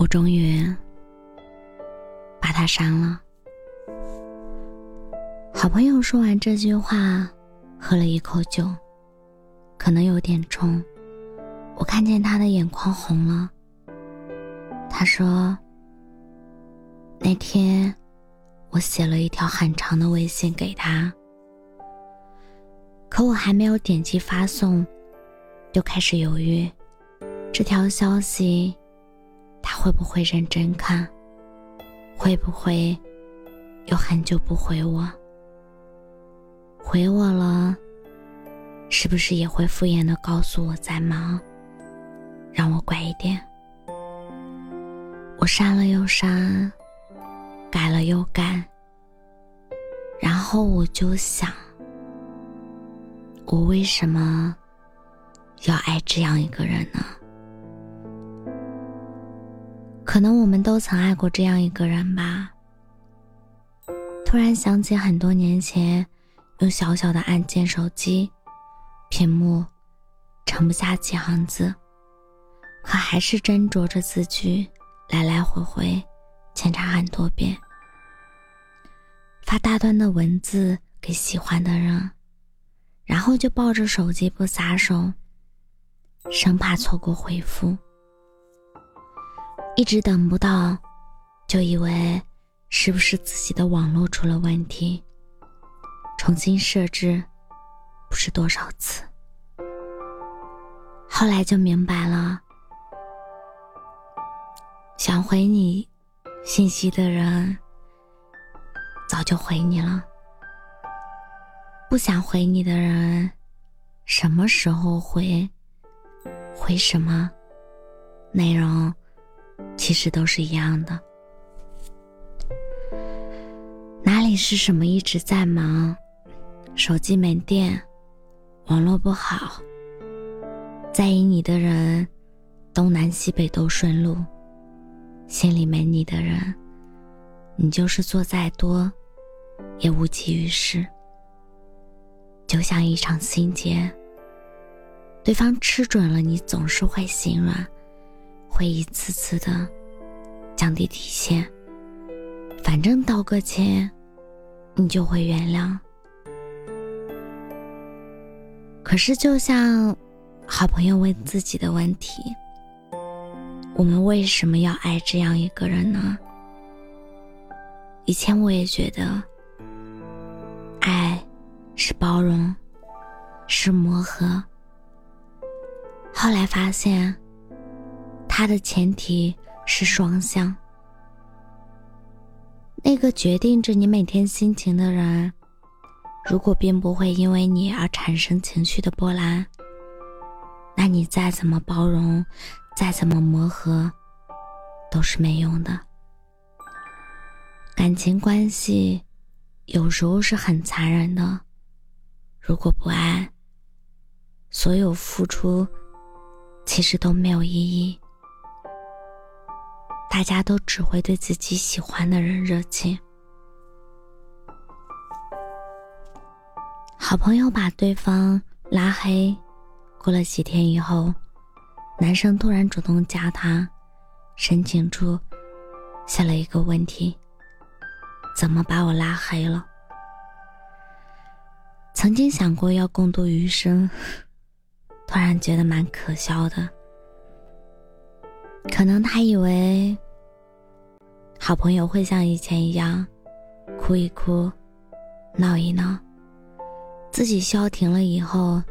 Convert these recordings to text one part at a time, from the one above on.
我终于把他删了。好朋友说完这句话，喝了一口酒，可能有点冲。我看见他的眼眶红了。他说：“那天我写了一条很长的微信给他，可我还没有点击发送，就开始犹豫这条消息。”他会不会认真看？会不会有很久不回我？回我了，是不是也会敷衍的告诉我在忙，让我乖一点？我删了又删，改了又改，然后我就想，我为什么要爱这样一个人呢？可能我们都曾爱过这样一个人吧。突然想起很多年前，用小小的按键手机，屏幕盛不下几行字，可还是斟酌着字句，来来回回检查很多遍。发大段的文字给喜欢的人，然后就抱着手机不撒手，生怕错过回复。一直等不到，就以为是不是自己的网络出了问题，重新设置，不知多少次。后来就明白了，想回你信息的人早就回你了，不想回你的人什么时候回，回什么内容。其实都是一样的。哪里是什么一直在忙，手机没电，网络不好，在意你的人，东南西北都顺路，心里没你的人，你就是做再多，也无济于事。就像一场心结，对方吃准了，你总是会心软。会一次次的降低底线，反正道个歉，你就会原谅。可是，就像好朋友问自己的问题：我们为什么要爱这样一个人呢？以前我也觉得，爱是包容，是磨合。后来发现。它的前提是双向。那个决定着你每天心情的人，如果并不会因为你而产生情绪的波澜，那你再怎么包容，再怎么磨合，都是没用的。感情关系有时候是很残忍的。如果不爱，所有付出其实都没有意义。大家都只会对自己喜欢的人热情。好朋友把对方拉黑，过了几天以后，男生突然主动加他，申请处写了一个问题：怎么把我拉黑了？曾经想过要共度余生，突然觉得蛮可笑的。可能他以为好朋友会像以前一样哭一哭、闹一闹，自己消停了以后，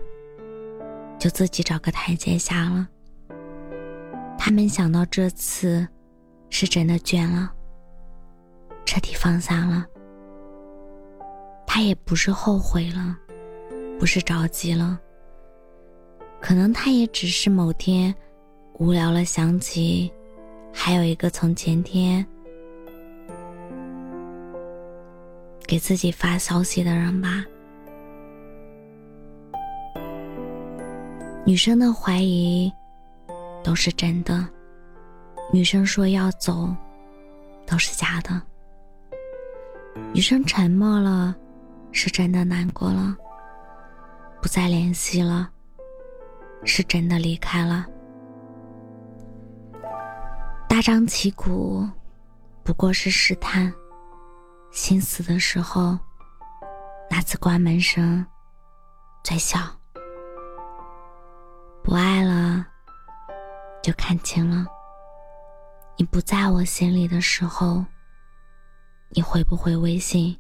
就自己找个台阶下了。他没想到这次是真的倦了，彻底放下了。他也不是后悔了，不是着急了，可能他也只是某天。无聊了，想起还有一个从前天给自己发消息的人吧。女生的怀疑都是真的，女生说要走都是假的。女生沉默了，是真的难过了；不再联系了，是真的离开了。大张旗鼓，不过是试探；心死的时候，那次关门声最小。不爱了，就看清了。你不在我心里的时候，你回不回微信，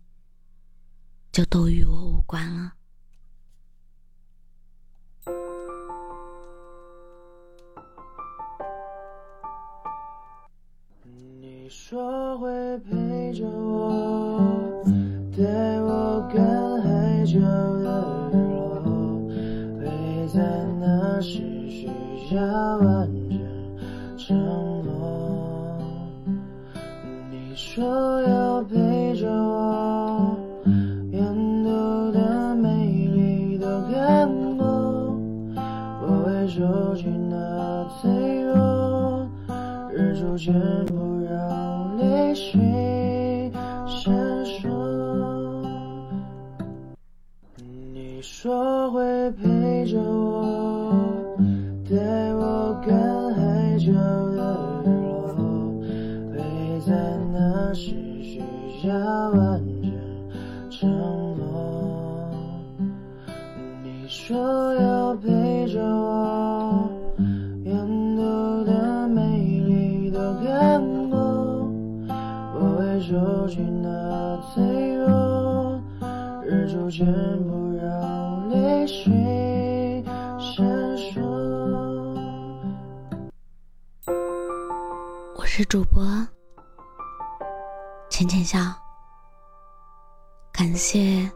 就都与我无关了。你说会陪着我，看海角的日落，会在那时许下完整承诺。你说要陪着我，沿途的美丽都看过，我会收起那脆弱，日出全部那时许下完整承诺。你说要陪着我，沿途的美丽都看过，我会收起那脆弱，日出全部让泪水闪烁。我是主播浅浅笑，感谢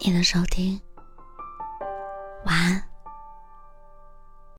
你的收听，